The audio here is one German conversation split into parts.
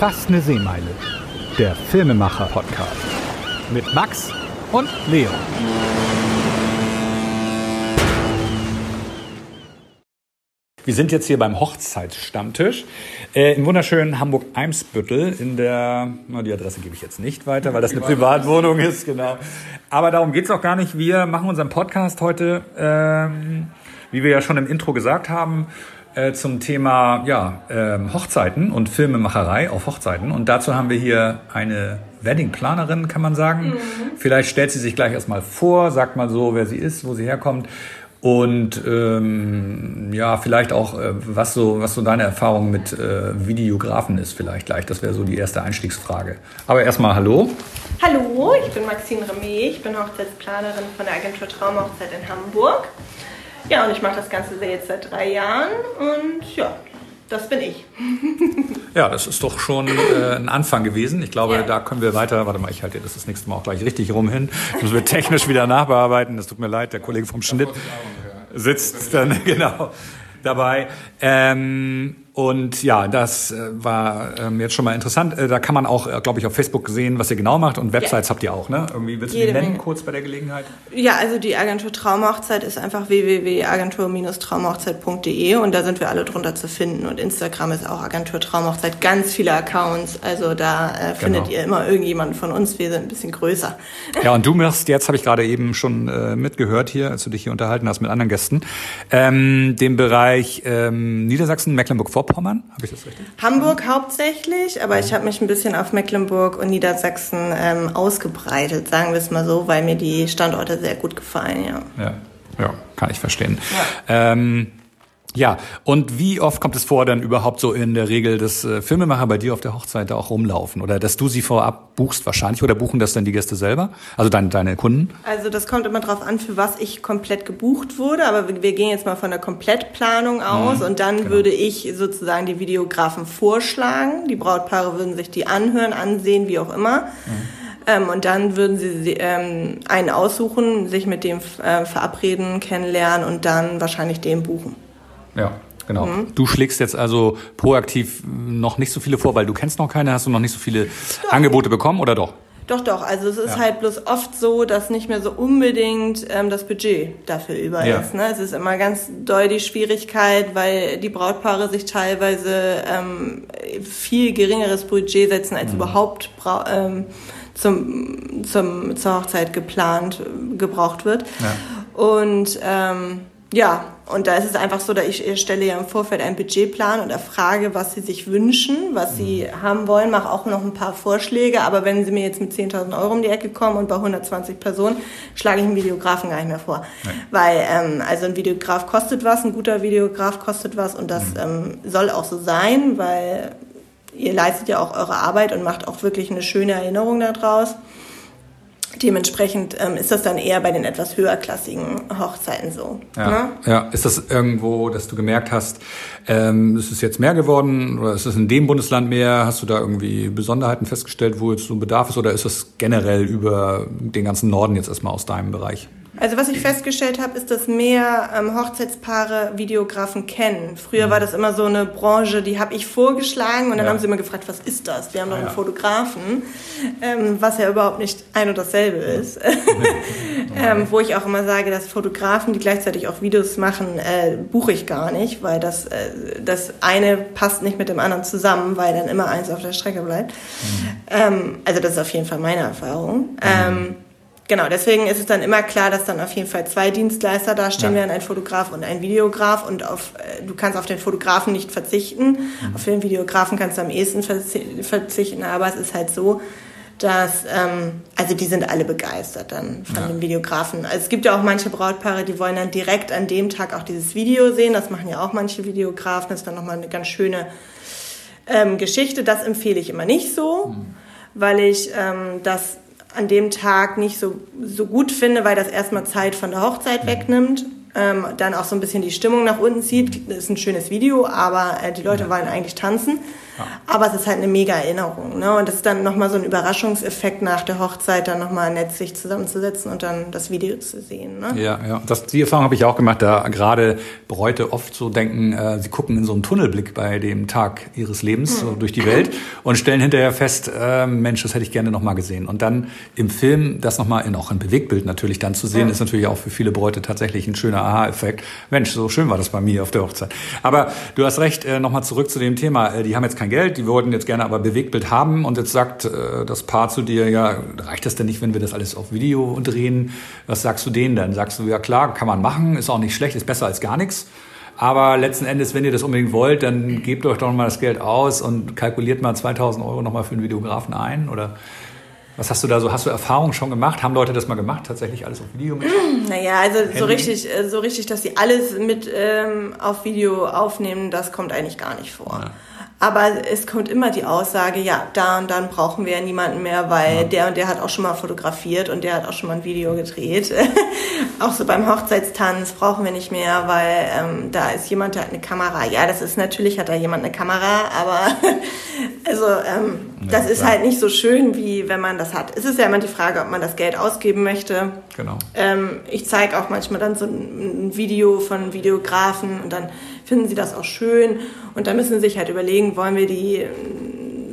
Fast eine Seemeile. Der Filmemacher-Podcast. Mit Max und Leo. Wir sind jetzt hier beim Hochzeitsstammtisch äh, im wunderschönen Hamburg-Eimsbüttel. In der, na, die Adresse gebe ich jetzt nicht weiter, weil das eine Privatwohnung ist, genau. Aber darum geht's auch gar nicht. Wir machen unseren Podcast heute, ähm, wie wir ja schon im Intro gesagt haben, äh, zum Thema ja, ähm, Hochzeiten und Filmemacherei auf Hochzeiten. Und dazu haben wir hier eine Weddingplanerin, kann man sagen. Mhm. Vielleicht stellt sie sich gleich erstmal vor, sagt mal so, wer sie ist, wo sie herkommt und ähm, ja, vielleicht auch, äh, was so, was so deine Erfahrung mit äh, Videografen ist, vielleicht gleich. Das wäre so die erste Einstiegsfrage. Aber erstmal Hallo. Hallo, ich bin Maxine Remy, ich bin Hochzeitsplanerin von der Agentur Traumhochzeit in Hamburg. Ja, und ich mache das Ganze jetzt seit drei Jahren und ja, das bin ich. ja, das ist doch schon äh, ein Anfang gewesen. Ich glaube, ja. da können wir weiter. Warte mal, ich halte das das nächste Mal auch gleich richtig rum hin. Das müssen wir technisch wieder nachbearbeiten. Das tut mir leid, der Kollege vom Schnitt sitzt dann genau dabei. Ähm, und ja, das äh, war ähm, jetzt schon mal interessant. Äh, da kann man auch, äh, glaube ich, auf Facebook sehen, was ihr genau macht. Und Websites ja. habt ihr auch, ne? Irgendwie willst du die nennen, Menge. kurz bei der Gelegenheit? Ja, also die Agentur Traumhochzeit ist einfach www.agentur-traumhochzeit.de und da sind wir alle drunter zu finden. Und Instagram ist auch Agentur Traumhochzeit. Ganz viele Accounts. Also da äh, findet genau. ihr immer irgendjemanden von uns. Wir sind ein bisschen größer. Ja, und du machst jetzt, habe ich gerade eben schon mitgehört hier, als du dich hier unterhalten hast mit anderen Gästen, ähm, den Bereich ähm, Niedersachsen, Mecklenburg-Vorpommern Vorpommern, habe ich das richtig? Hamburg hauptsächlich, aber ich habe mich ein bisschen auf Mecklenburg und Niedersachsen ähm, ausgebreitet, sagen wir es mal so, weil mir die Standorte sehr gut gefallen, ja. Ja, ja kann ich verstehen. Ja. Ähm, ja, und wie oft kommt es vor, dann überhaupt so in der Regel, dass äh, Filmemacher bei dir auf der Hochzeit da auch rumlaufen? Oder dass du sie vorab buchst wahrscheinlich? Oder buchen das dann die Gäste selber? Also deine, deine Kunden? Also das kommt immer drauf an, für was ich komplett gebucht wurde. Aber wir, wir gehen jetzt mal von der Komplettplanung aus. Mhm, und dann genau. würde ich sozusagen die Videografen vorschlagen. Die Brautpaare würden sich die anhören, ansehen, wie auch immer. Mhm. Ähm, und dann würden sie ähm, einen aussuchen, sich mit dem äh, verabreden, kennenlernen und dann wahrscheinlich den buchen. Ja, genau. Mhm. Du schlägst jetzt also proaktiv noch nicht so viele vor, weil du kennst noch keine, hast du noch nicht so viele doch. Angebote bekommen oder doch? Doch, doch. Also es ist ja. halt bloß oft so, dass nicht mehr so unbedingt ähm, das Budget dafür über ja. ist. Ne? Es ist immer ganz doll die Schwierigkeit, weil die Brautpaare sich teilweise ähm, viel geringeres Budget setzen, als mhm. überhaupt ähm, zum, zum, zur Hochzeit geplant gebraucht wird. Ja. Und ähm, ja, und da ist es einfach so, dass ich stelle ja im Vorfeld einen Budgetplan und erfrage, was sie sich wünschen, was sie mhm. haben wollen, mache auch noch ein paar Vorschläge. Aber wenn sie mir jetzt mit 10.000 Euro um die Ecke kommen und bei 120 Personen, schlage ich einen Videografen gar nicht mehr vor. Nein. Weil, ähm, also ein Videograf kostet was, ein guter Videograf kostet was und das mhm. ähm, soll auch so sein, weil ihr leistet ja auch eure Arbeit und macht auch wirklich eine schöne Erinnerung daraus. Dementsprechend ähm, ist das dann eher bei den etwas höherklassigen Hochzeiten so. Ja, ne? ja. ist das irgendwo, dass du gemerkt hast, ähm, ist es jetzt mehr geworden oder ist es in dem Bundesland mehr? Hast du da irgendwie Besonderheiten festgestellt, wo jetzt so ein Bedarf ist oder ist das generell über den ganzen Norden jetzt erstmal aus deinem Bereich? Also was ich festgestellt habe, ist, dass mehr ähm, Hochzeitspaare Videografen kennen. Früher mhm. war das immer so eine Branche, die habe ich vorgeschlagen und dann ja. haben sie immer gefragt, was ist das? Wir haben doch einen ja. Fotografen, ähm, was ja überhaupt nicht ein und dasselbe ist. ähm, wo ich auch immer sage, dass Fotografen, die gleichzeitig auch Videos machen, äh, buche ich gar nicht, weil das, äh, das eine passt nicht mit dem anderen zusammen, weil dann immer eins auf der Strecke bleibt. Mhm. Ähm, also das ist auf jeden Fall meine Erfahrung. Mhm. Genau, deswegen ist es dann immer klar, dass dann auf jeden Fall zwei Dienstleister dastehen ja. werden, ein Fotograf und ein Videograf. Und auf, äh, du kannst auf den Fotografen nicht verzichten. Mhm. Auf den Videografen kannst du am ehesten verzichten. Aber es ist halt so, dass, ähm, also die sind alle begeistert dann von ja. dem Videografen. Also es gibt ja auch manche Brautpaare, die wollen dann direkt an dem Tag auch dieses Video sehen. Das machen ja auch manche Videografen. Das ist dann nochmal eine ganz schöne ähm, Geschichte. Das empfehle ich immer nicht so, mhm. weil ich ähm, das an dem Tag nicht so, so gut finde, weil das erstmal Zeit von der Hochzeit wegnimmt. Ähm, dann auch so ein bisschen die Stimmung nach unten zieht. Das ist ein schönes Video, aber äh, die Leute wollen eigentlich tanzen. Ja. Aber es ist halt eine mega Erinnerung. Ne? Und es ist dann nochmal so ein Überraschungseffekt nach der Hochzeit, dann nochmal nett sich zusammenzusetzen und dann das Video zu sehen. Ne? Ja, ja. Das, die Erfahrung habe ich auch gemacht, da gerade Bräute oft so denken, äh, sie gucken in so einen Tunnelblick bei dem Tag ihres Lebens hm. so durch die Welt und stellen hinterher fest, äh, Mensch, das hätte ich gerne nochmal gesehen. Und dann im Film das nochmal in auch ein Bewegtbild natürlich dann zu sehen, ja. ist natürlich auch für viele Bräute tatsächlich ein schöner Aha-Effekt. Mensch, so schön war das bei mir auf der Hochzeit. Aber du hast recht, äh, nochmal zurück zu dem Thema. Äh, die haben jetzt kein Geld, die wollten jetzt gerne aber Bewegtbild haben und jetzt sagt äh, das Paar zu dir, ja, reicht das denn nicht, wenn wir das alles auf Video drehen? Was sagst du denen dann? Sagst du, ja klar, kann man machen, ist auch nicht schlecht, ist besser als gar nichts. Aber letzten Endes, wenn ihr das unbedingt wollt, dann gebt euch doch mal das Geld aus und kalkuliert mal 2000 Euro nochmal für einen Videografen ein oder was hast du da so? Hast du Erfahrungen schon gemacht? Haben Leute das mal gemacht? Tatsächlich alles auf Video mit? Naja, also so richtig, äh, so richtig, dass sie alles mit ähm, auf Video aufnehmen, das kommt eigentlich gar nicht vor. Ja. Aber es kommt immer die Aussage, ja, da und dann brauchen wir niemanden mehr, weil ja. der und der hat auch schon mal fotografiert und der hat auch schon mal ein Video gedreht. auch so beim Hochzeitstanz brauchen wir nicht mehr, weil ähm, da ist jemand, der hat eine Kamera. Ja, das ist natürlich, hat da jemand eine Kamera, aber also ähm, ja, das ist klar. halt nicht so schön, wie wenn man das hat. Es ist ja immer die Frage, ob man das Geld ausgeben möchte. Genau. Ähm, ich zeige auch manchmal dann so ein Video von Videografen und dann finden sie das auch schön. Und da müssen sie sich halt überlegen, wollen wir die,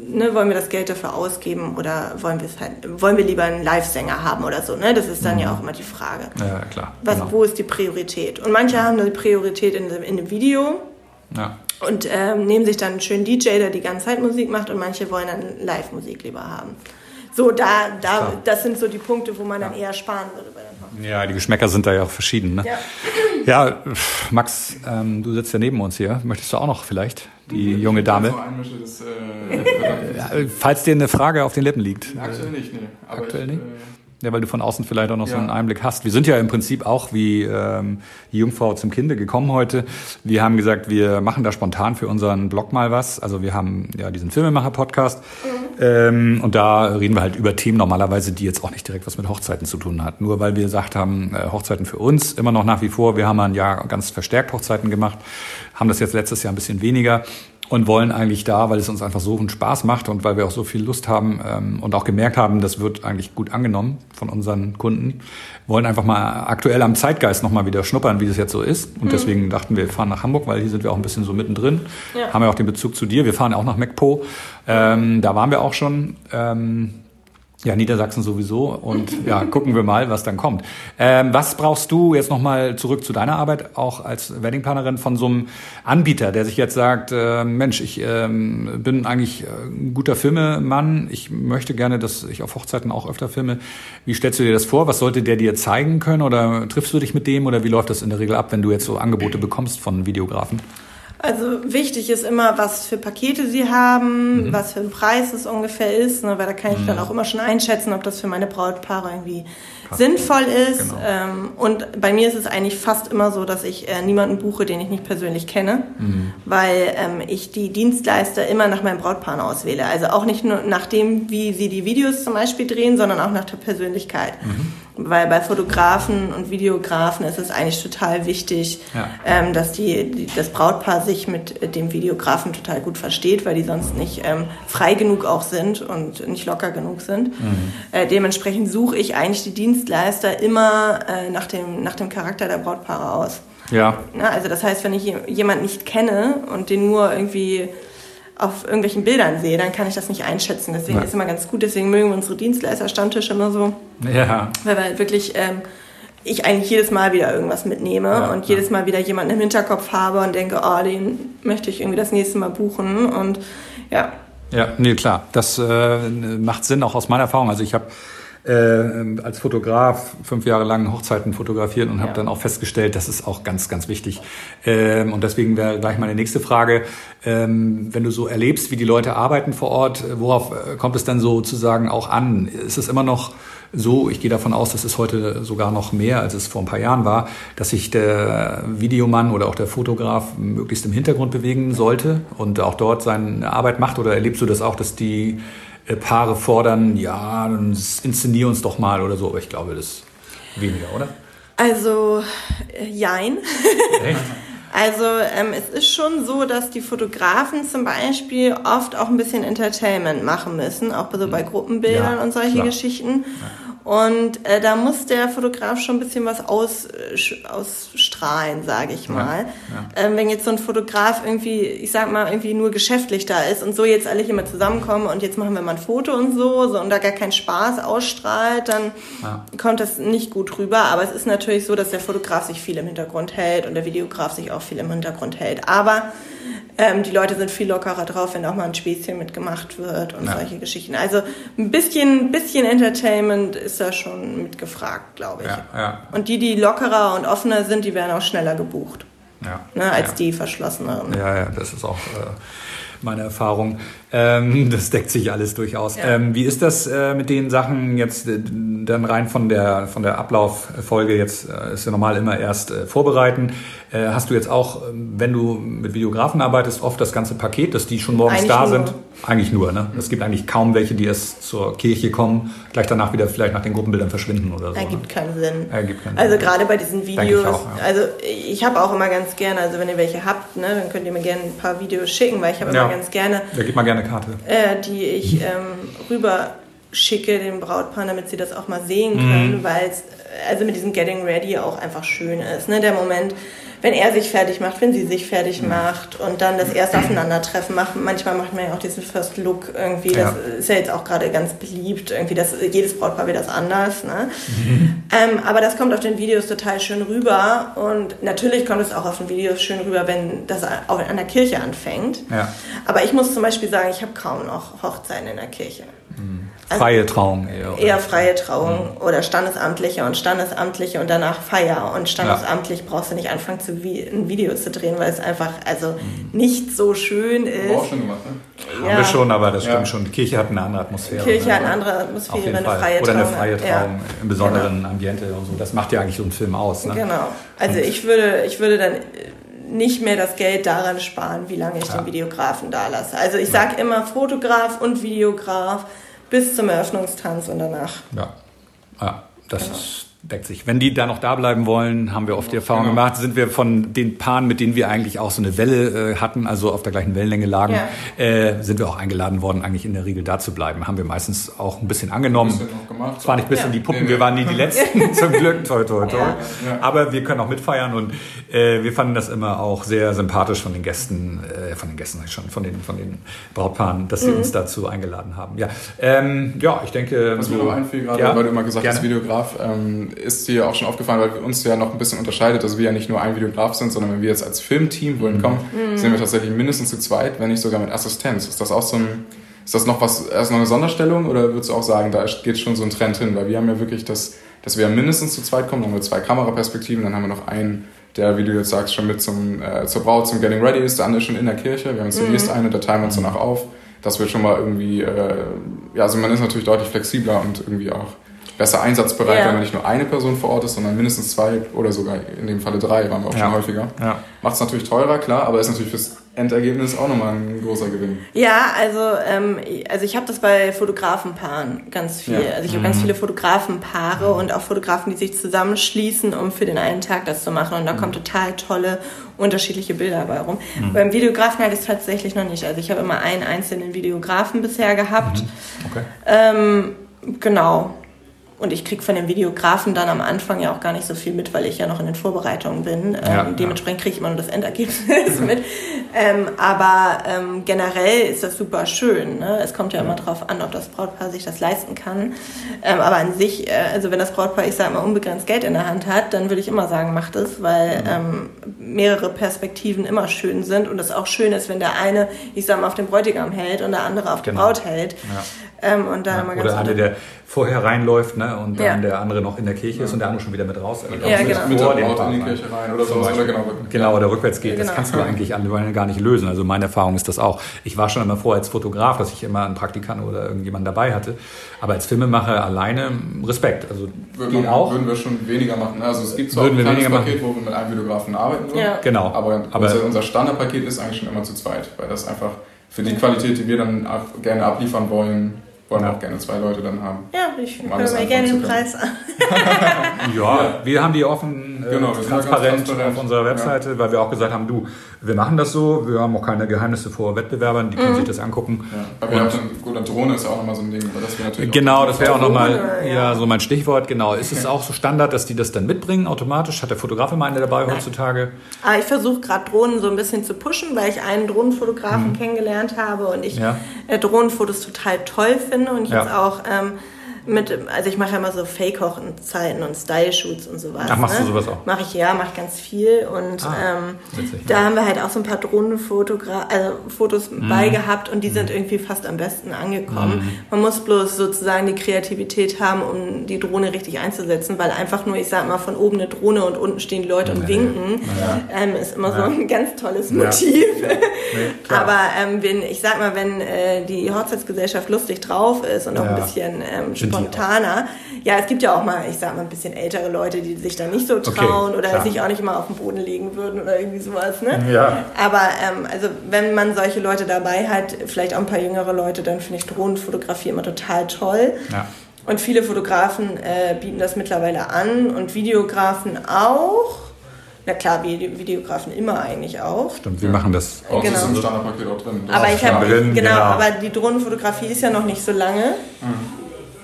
ne, wollen wir das Geld dafür ausgeben oder wollen wir es halt, wollen wir lieber einen Live-Sänger haben oder so, ne? Das ist dann mhm. ja auch immer die Frage. Ja, klar. Was, genau. Wo ist die Priorität? Und manche haben die Priorität in, in dem Video. Ja. Und ähm, nehmen sich dann einen schönen DJ, der die ganze Zeit Musik macht und manche wollen dann Live-Musik lieber haben. So, da, da, das sind so die Punkte, wo man dann eher sparen würde bei den Ja, die Geschmäcker sind da ja auch verschieden. Ne? Ja. ja, Max, ähm, du sitzt ja neben uns hier. Möchtest du auch noch vielleicht die ich junge Dame? Das, äh, Falls dir eine Frage auf den Lippen liegt. Aktuell nicht, nee. Aber Aktuell ich, nicht? Äh, ja, weil du von außen vielleicht auch noch ja. so einen Einblick hast. Wir sind ja im Prinzip auch wie ähm, die Jungfrau zum Kinde gekommen heute. Wir haben gesagt, wir machen da spontan für unseren Blog mal was. Also wir haben ja diesen Filmemacher-Podcast mhm. Ähm, und da reden wir halt über Themen normalerweise, die jetzt auch nicht direkt was mit Hochzeiten zu tun hat. Nur weil wir gesagt haben, äh, Hochzeiten für uns immer noch nach wie vor. Wir haben ein Jahr ganz verstärkt Hochzeiten gemacht, haben das jetzt letztes Jahr ein bisschen weniger und wollen eigentlich da, weil es uns einfach so einen Spaß macht und weil wir auch so viel Lust haben ähm, und auch gemerkt haben, das wird eigentlich gut angenommen von unseren Kunden, wollen einfach mal aktuell am Zeitgeist nochmal wieder schnuppern, wie das jetzt so ist. Und mhm. deswegen dachten wir, wir fahren nach Hamburg, weil hier sind wir auch ein bisschen so mittendrin. Ja. Haben ja auch den Bezug zu dir. Wir fahren auch nach MacPo. Ähm, da waren wir auch schon. Ähm, ja, Niedersachsen sowieso und ja, gucken wir mal, was dann kommt. Ähm, was brauchst du jetzt nochmal zurück zu deiner Arbeit, auch als Weddingplanerin von so einem Anbieter, der sich jetzt sagt, äh, Mensch, ich äh, bin eigentlich äh, ein guter Filmemann, ich möchte gerne, dass ich auf Hochzeiten auch öfter filme. Wie stellst du dir das vor? Was sollte der dir zeigen können oder triffst du dich mit dem oder wie läuft das in der Regel ab, wenn du jetzt so Angebote bekommst von Videografen? Also wichtig ist immer, was für Pakete sie haben, mhm. was für ein Preis es ungefähr ist, ne, weil da kann ich mhm. dann auch immer schon einschätzen, ob das für meine Brautpaare irgendwie Passt. sinnvoll ist. Genau. Ähm, und bei mir ist es eigentlich fast immer so, dass ich äh, niemanden buche, den ich nicht persönlich kenne, mhm. weil ähm, ich die Dienstleister immer nach meinem Brautpaar auswähle. Also auch nicht nur nach dem, wie sie die Videos zum Beispiel drehen, sondern auch nach der Persönlichkeit. Weil bei Fotografen und Videografen ist es eigentlich total wichtig, ja. ähm, dass die, die, das Brautpaar sich mit dem Videografen total gut versteht, weil die sonst nicht ähm, frei genug auch sind und nicht locker genug sind. Mhm. Äh, dementsprechend suche ich eigentlich die Dienstleister immer äh, nach, dem, nach dem Charakter der Brautpaare aus. Ja. Na, also das heißt, wenn ich jemanden nicht kenne und den nur irgendwie auf irgendwelchen Bildern sehe, dann kann ich das nicht einschätzen. Deswegen ja. ist immer ganz gut. Deswegen mögen wir unsere Dienstleister-Stammtische immer so. Ja. Weil wir halt wirklich, ähm, ich eigentlich jedes Mal wieder irgendwas mitnehme ja, und jedes Mal wieder jemanden im Hinterkopf habe und denke, oh, den möchte ich irgendwie das nächste Mal buchen. Und ja. Ja, nee, klar. Das äh, macht Sinn, auch aus meiner Erfahrung. Also ich habe äh, als Fotograf fünf Jahre lang Hochzeiten fotografiert und habe ja. dann auch festgestellt, das ist auch ganz, ganz wichtig. Ähm, und deswegen wäre gleich meine nächste Frage, ähm, wenn du so erlebst, wie die Leute arbeiten vor Ort, worauf äh, kommt es dann sozusagen auch an? Ist es immer noch so, ich gehe davon aus, das ist heute sogar noch mehr, als es vor ein paar Jahren war, dass sich der Videomann oder auch der Fotograf möglichst im Hintergrund bewegen sollte und auch dort seine Arbeit macht? Oder erlebst du das auch, dass die äh, Paare fordern, ja, dann inszenier uns doch mal oder so. Aber ich glaube, das ist weniger, oder? Also, äh, jein. Also ähm, es ist schon so, dass die Fotografen zum Beispiel oft auch ein bisschen Entertainment machen müssen, auch so bei mhm. Gruppenbildern ja, und solche klar. Geschichten. Ja. Und äh, da muss der Fotograf schon ein bisschen was aus, äh, ausstrahlen, sage ich mal. Ja. Ähm, wenn jetzt so ein Fotograf irgendwie, ich sag mal, irgendwie nur geschäftlich da ist und so jetzt alle hier mal zusammenkommen und jetzt machen wir mal ein Foto und so, so und da gar keinen Spaß ausstrahlt, dann kommt das nicht gut rüber. Aber es ist natürlich so, dass der Fotograf sich viel im Hintergrund hält und der Videograf sich auch viel im Hintergrund hält. Aber ähm, die Leute sind viel lockerer drauf, wenn auch mal ein Späßchen mitgemacht wird und ja. solche Geschichten. Also ein bisschen, bisschen Entertainment ist da schon mitgefragt, glaube ich. Ja, ja. Und die, die lockerer und offener sind, die werden auch schneller gebucht. Ja. Ne, als die verschlosseneren. Ja, ja, das ist auch. Äh meine Erfahrung. Ähm, das deckt sich alles durchaus. Ja. Ähm, wie ist das äh, mit den Sachen jetzt äh, dann rein von der von der Ablauffolge? Jetzt äh, ist ja normal immer erst äh, vorbereiten. Äh, hast du jetzt auch, ähm, wenn du mit Videografen arbeitest, oft das ganze Paket, dass die schon morgens eigentlich da nur. sind? Eigentlich nur. Ne? Es gibt eigentlich kaum welche, die erst zur Kirche kommen, gleich danach wieder vielleicht nach den Gruppenbildern verschwinden oder so. Ergibt ne? keinen Sinn. Ergibt keinen also gerade bei diesen Videos. Ich auch, ja. Also ich habe auch immer ganz gerne, also wenn ihr welche habt, ne, dann könnt ihr mir gerne ein paar Videos schicken, weil ich habe ja. immer ganz gerne. Ja, gib mal gerne Karte. Äh, die ich ähm, rüber schicke den Brautpaaren, damit sie das auch mal sehen können, mhm. weil es also mit diesem Getting Ready auch einfach schön ist. Ne? Der Moment, wenn er sich fertig macht, wenn sie sich fertig mhm. macht und dann das erste Aufeinandertreffen macht. Manchmal macht man ja auch diesen First Look irgendwie. Das ja. ist ja jetzt auch gerade ganz beliebt. Irgendwie das, jedes Brautpaar will das anders. Ne? Mhm. Ähm, aber das kommt auf den Videos total schön rüber und natürlich kommt es auch auf den Videos schön rüber, wenn das auch an der Kirche anfängt. Ja. Aber ich muss zum Beispiel sagen, ich habe kaum noch Hochzeiten in der Kirche. Also freie Trauung eher. Eher freie Trauung mhm. oder standesamtliche und standesamtliche und danach Feier. Und standesamtlich ja. brauchst du nicht anfangen, zu ein Video zu drehen, weil es einfach also mhm. nicht so schön ist. Haben wir auch schon gemacht, ne? Ja. Haben wir schon, aber das stimmt ja. schon. Die Kirche hat eine andere Atmosphäre. Die Kirche ne? hat eine andere Atmosphäre, eine freie Trauung. Oder eine freie Trauung im besonderen genau. Ambiente und so. Das macht ja eigentlich so einen Film aus. Ne? Genau. Also ich würde, ich würde dann nicht mehr das Geld daran sparen, wie lange ich den Videografen da lasse. Also ich sage immer Fotograf und Videograf bis zum Eröffnungstanz und danach. Ja, ja das genau. ist deckt sich. Wenn die da noch da bleiben wollen, haben wir oft die Erfahrung genau. gemacht, sind wir von den Paaren, mit denen wir eigentlich auch so eine Welle äh, hatten, also auf der gleichen Wellenlänge lagen, ja. äh, sind wir auch eingeladen worden, eigentlich in der Regel da zu bleiben. Haben wir meistens auch ein bisschen angenommen. Ein bisschen gemacht, Zwar nicht bis ja. in die Puppen, nee, nee. wir waren nie die Letzten, zum Glück, toll, toll, toll. Ja. Aber wir können auch mitfeiern und äh, wir fanden das immer auch sehr sympathisch von den Gästen, äh, von den Gästen schon, von den, von den Brautpaaren, dass sie mhm. uns dazu eingeladen haben. Ja, ähm, ja ich denke... Was so, mir noch einfiel gerade, weil du immer gesagt hast, Videograf, ähm, ist dir auch schon aufgefallen, weil uns ja noch ein bisschen unterscheidet, dass wir ja nicht nur ein Videograf sind, sondern wenn wir jetzt als Filmteam wohin kommen, mhm. sind wir tatsächlich mindestens zu zweit, wenn nicht sogar mit Assistenz. Ist das auch so ein, ist das noch was, erst noch eine Sonderstellung oder würdest du auch sagen, da geht schon so ein Trend hin? Weil wir haben ja wirklich das, dass wir mindestens zu zweit kommen, dann haben wir zwei Kameraperspektiven, dann haben wir noch einen, der, wie du jetzt sagst, schon mit zum, äh, zur Braut, zum Getting Ready ist, der andere ist schon in der Kirche, wir haben zunächst mhm. eine, da teilen wir uns danach auf. Das wird schon mal irgendwie, äh, ja, also man ist natürlich deutlich flexibler und irgendwie auch besser einsatzbereit, ja. wenn man nicht nur eine Person vor Ort ist, sondern mindestens zwei oder sogar in dem Falle drei, waren wir auch ja. schon häufiger. Ja. Macht es natürlich teurer, klar, aber ist natürlich fürs Endergebnis auch nochmal ein großer Gewinn. Ja, also, ähm, also ich habe das bei Fotografenpaaren ganz viel. Ja. Also ich habe mhm. ganz viele Fotografenpaare mhm. und auch Fotografen, die sich zusammenschließen, um für den einen Tag das zu machen. Und da mhm. kommen total tolle, unterschiedliche Bilder dabei rum. Mhm. Beim Videografen hatte ich es tatsächlich noch nicht. Also ich habe immer einen einzelnen Videografen bisher gehabt. Mhm. Okay. Ähm, genau. Und ich kriege von dem Videografen dann am Anfang ja auch gar nicht so viel mit, weil ich ja noch in den Vorbereitungen bin. Ja, ähm, dementsprechend kriege ich immer nur das Endergebnis mit. Ähm, aber ähm, generell ist das super schön. Ne? Es kommt ja immer darauf an, ob das Brautpaar sich das leisten kann. Ähm, aber an sich, äh, also wenn das Brautpaar, ich sage mal, unbegrenzt Geld in der Hand hat, dann würde ich immer sagen, macht es, weil ähm, mehrere Perspektiven immer schön sind und es auch schön ist, wenn der eine, ich sage mal, auf den Bräutigam hält und der andere auf die genau. Braut hält. Ja. Ähm, und da ja, oder einer, der vorher reinläuft ne, und dann ja. der andere noch in der Kirche ist und der andere schon wieder mit raus. Also ja, genau. Mit der Braut in die Kirche rein oder so. Oder genau, genau, oder rückwärts geht. Genau. Das kannst du eigentlich alle gar nicht lösen. Also meine Erfahrung ist das auch. Ich war schon immer vor als Fotograf, dass ich immer einen Praktikant oder irgendjemanden dabei hatte. Aber als Filmemacher alleine Respekt. Also würden, geht auch. würden wir schon weniger machen. Also es gibt zwar würden ein kleines Paket, wo wir mit einem Videografen arbeiten würden. Ja. Genau. Aber, aber unser, unser Standardpaket ist eigentlich schon immer zu zweit, weil das einfach für die Qualität, die wir dann gerne abliefern wollen, wollen wir auch gerne zwei Leute dann haben. Ja, ich um höre mir gerne den Preis an. ja, wir haben die offen äh, genau, transparent, transparent, auf unserer Webseite, ja. weil wir auch gesagt haben, du, wir machen das so, wir haben auch keine Geheimnisse vor Wettbewerbern, die können mhm. sich das angucken. Ja. Aber und, gut, und Drohne ist auch nochmal so ein Ding, weil das wir natürlich Genau, das wäre auch nochmal ja. ja, so mein Stichwort, genau. Ist es auch so Standard, dass die das dann mitbringen automatisch? Hat der Fotograf immer eine dabei Nein. heutzutage? Aber ah, ich versuche gerade Drohnen so ein bisschen zu pushen, weil ich einen Drohnenfotografen mhm. kennengelernt habe und ich äh, Drohnenfotos total toll finde und ich jetzt auch ähm, mit, also ich mache ja immer so Fake-Hochzeiten und Style-Shoots und sowas. Ach, machst ne? du sowas auch? Mache ich ja, mache ich ganz viel. Und ah, ähm, da haben wir halt auch so ein paar Drohnenfotos also mm. bei gehabt und die sind mm. irgendwie fast am besten angekommen. Mm. Man muss bloß sozusagen die Kreativität haben, um die Drohne richtig einzusetzen, weil einfach nur, ich sag mal, von oben eine Drohne und unten stehen die Leute und winken, ja. ähm, ist immer ja. so ein ganz tolles Motiv. Ja. Nee, Aber ähm, wenn, ich sag mal, wenn äh, die Hochzeitsgesellschaft lustig drauf ist und auch ein bisschen ähm, spontaner. Ja, es gibt ja auch mal, ich sag mal, ein bisschen ältere Leute, die sich da nicht so trauen okay, oder klar. sich auch nicht immer auf den Boden legen würden oder irgendwie sowas. Ne? Ja. Aber ähm, also wenn man solche Leute dabei hat, vielleicht auch ein paar jüngere Leute, dann finde ich Drohnenfotografie immer total toll. Ja. Und viele Fotografen äh, bieten das mittlerweile an und Videografen auch. Na klar, Videografen immer eigentlich auch. Stimmt, wir machen das. Auch genau. das ist im Standardpaket auch drin. aber ich habe genau, genau, aber die Drohnenfotografie ist ja noch nicht so lange. Mhm.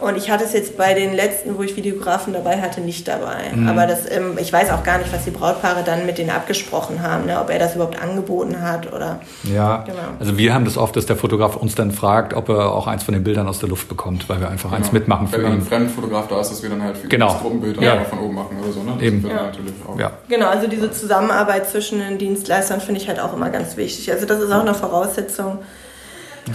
Und ich hatte es jetzt bei den letzten, wo ich Videografen dabei hatte, nicht dabei. Mhm. Aber das, ähm, ich weiß auch gar nicht, was die Brautpaare dann mit denen abgesprochen haben, ne? ob er das überhaupt angeboten hat oder. Ja, genau. also wir haben das oft, dass der Fotograf uns dann fragt, ob er auch eins von den Bildern aus der Luft bekommt, weil wir einfach genau. eins mitmachen für Wenn ihn. ein Fremdfotograf da ist, dass wir dann halt für genau. das Gruppenbild ja. von oben machen oder so. Ne? Das Eben. Ja. Natürlich auch. Ja. Genau, also diese Zusammenarbeit zwischen den Dienstleistern finde ich halt auch immer ganz wichtig. Also das ist auch eine Voraussetzung,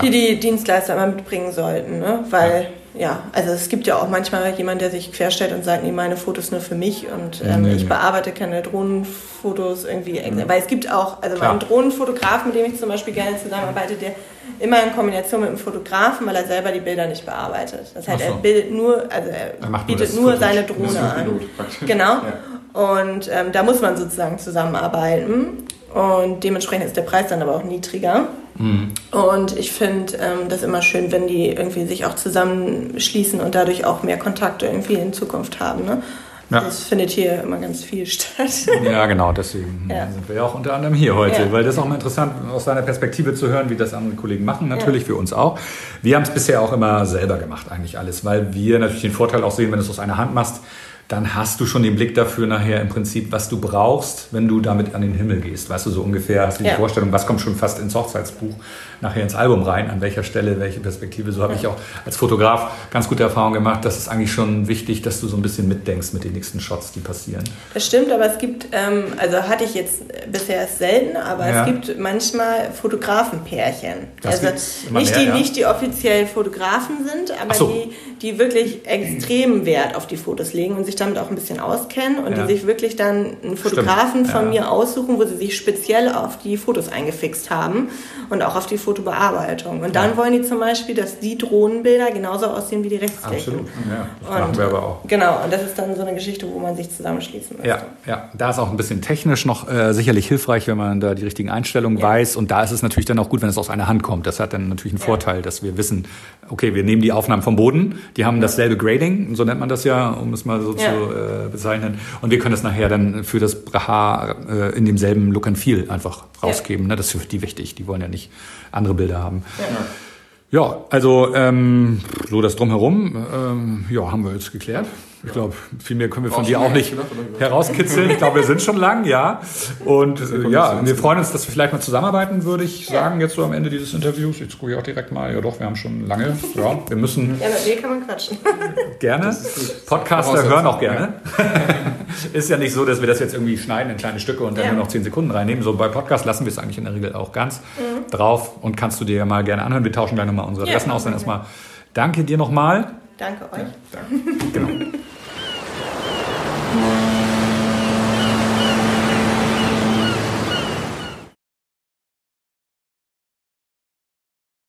die die Dienstleister immer mitbringen sollten, ne? weil ja, also es gibt ja auch manchmal jemand, der sich querstellt und sagt, nee, meine Fotos nur für mich und ähm, nee, ich nee. bearbeite keine Drohnenfotos irgendwie. Mhm. Weil es gibt auch, also Klar. meinen Drohnenfotograf, mit dem ich zum Beispiel gerne zusammenarbeite, der immer in Kombination mit einem Fotografen, weil er selber die Bilder nicht bearbeitet. Das heißt, so. er bildet nur, also er, er bietet nur, nur seine Drohne an. Genau. Ja. Und ähm, da muss man sozusagen zusammenarbeiten. Und dementsprechend ist der Preis dann aber auch niedriger. Mhm. Und ich finde ähm, das immer schön, wenn die irgendwie sich auch zusammenschließen und dadurch auch mehr Kontakte irgendwie in Zukunft haben. Ne? Ja. Das findet hier immer ganz viel statt. Ja, genau, deswegen ja. sind wir ja auch unter anderem hier heute, ja. weil das ist auch mal interessant, aus deiner Perspektive zu hören, wie das andere Kollegen machen, natürlich für uns auch. Wir haben es bisher auch immer selber gemacht, eigentlich alles, weil wir natürlich den Vorteil auch sehen, wenn du es aus einer Hand machst, dann hast du schon den Blick dafür nachher im Prinzip, was du brauchst, wenn du damit an den Himmel gehst. Weißt du, so ungefähr hast du die ja. Vorstellung, was kommt schon fast ins Hochzeitsbuch nachher ins Album rein, an welcher Stelle, welche Perspektive. So habe ich auch als Fotograf ganz gute Erfahrungen gemacht. Das ist eigentlich schon wichtig, dass du so ein bisschen mitdenkst mit den nächsten Shots, die passieren. Das stimmt, aber es gibt, ähm, also hatte ich jetzt bisher selten, aber ja. es gibt manchmal Fotografenpärchen. Das also nicht, mehr, die, ja. nicht die offiziell Fotografen sind, aber so. die, die wirklich extrem Wert auf die Fotos legen und sich damit auch ein bisschen auskennen und ja. die sich wirklich dann einen Fotografen Stimmt. von mir aussuchen, wo sie sich speziell auf die Fotos eingefixt haben und auch auf die Fotobearbeitung. Und dann ja. wollen die zum Beispiel, dass die Drohnenbilder genauso aussehen wie die Rechtsflächen. Absolut, ja. Das und, machen wir aber auch. Genau, und das ist dann so eine Geschichte, wo man sich zusammenschließen möchte. Ja, ja. da ist auch ein bisschen technisch noch äh, sicherlich hilfreich, wenn man da die richtigen Einstellungen ja. weiß. Und da ist es natürlich dann auch gut, wenn es aus einer Hand kommt. Das hat dann natürlich einen Vorteil, dass wir wissen, okay, wir nehmen die Aufnahmen vom Boden, die haben dasselbe Grading, so nennt man das ja, um es mal so zu äh, bezeichnen. Und wir können das nachher dann für das Braha äh, in demselben Look and Feel einfach rausgeben. Ne? Das ist für die wichtig. Die wollen ja nicht andere Bilder haben. Ja, ja also ähm, so das drumherum, ähm, ja, haben wir jetzt geklärt. Ich glaube, viel mehr können wir von dir auch nicht herauskitzeln. Ich glaube, wir sind schon lang, ja. Und äh, ja, wir freuen uns, dass wir vielleicht mal zusammenarbeiten, würde ich sagen, jetzt so am Ende dieses Interviews. Jetzt gucke ich auch direkt mal. Ja doch, wir haben schon lange. Ja, wir müssen. Ja, mit mir kann man quatschen. Gerne. Podcaster hören auch gerne. ist ja nicht so, dass wir das jetzt irgendwie schneiden in kleine Stücke und dann ja. nur noch zehn Sekunden reinnehmen. So bei Podcast lassen wir es eigentlich in der Regel auch ganz mhm. drauf und kannst du dir ja mal gerne anhören. Wir tauschen gleich nochmal unsere Adressen ja, aus. Dann erstmal danke dir nochmal. Danke euch. Ja, danke. Yeah.